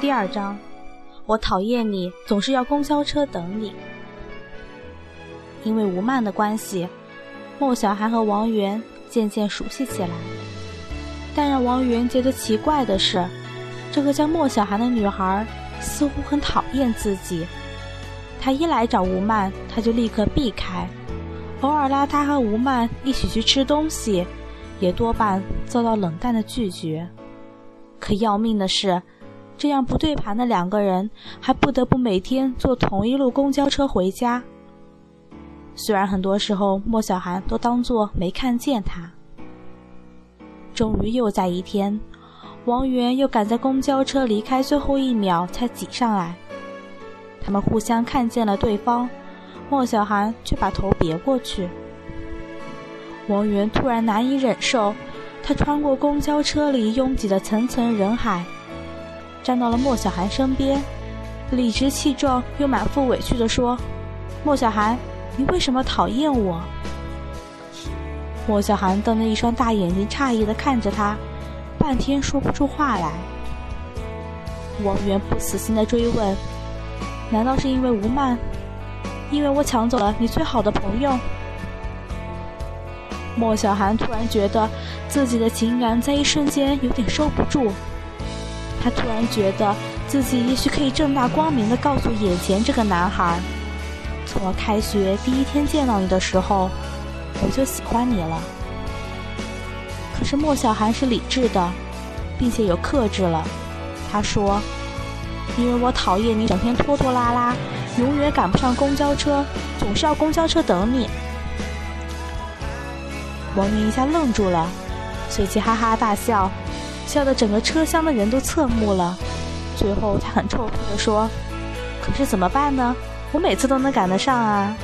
第二章，我讨厌你总是要公交车等你。因为吴曼的关系，莫小涵和王源渐渐熟悉起来。但让王源觉得奇怪的是，这个叫莫小涵的女孩似乎很讨厌自己。她一来找吴曼，她就立刻避开；偶尔拉她和吴曼一起去吃东西，也多半遭到冷淡的拒绝。可要命的是。这样不对盘的两个人，还不得不每天坐同一路公交车回家。虽然很多时候莫小涵都当作没看见他。终于又在一天，王源又赶在公交车离开最后一秒才挤上来。他们互相看见了对方，莫小涵却把头别过去。王源突然难以忍受，他穿过公交车里拥挤的层层人海。站到了莫小涵身边，理直气壮又满腹委屈地说：“莫小涵，你为什么讨厌我？”莫小涵瞪着一双大眼睛，诧异地看着他，半天说不出话来。王源不死心地追问：“难道是因为吴曼？因为我抢走了你最好的朋友？”莫小涵突然觉得自己的情感在一瞬间有点收不住。他突然觉得自己也许可以正大光明地告诉眼前这个男孩：“从我开学第一天见到你的时候，我就喜欢你了。”可是莫小涵是理智的，并且有克制了。他说：“因为我讨厌你整天拖拖拉拉，永远赶不上公交车，总是要公交车等你。”王云一下愣住了，随即哈哈大笑。笑得整个车厢的人都侧目了，最后他很臭屁地说：“可是怎么办呢？我每次都能赶得上啊。”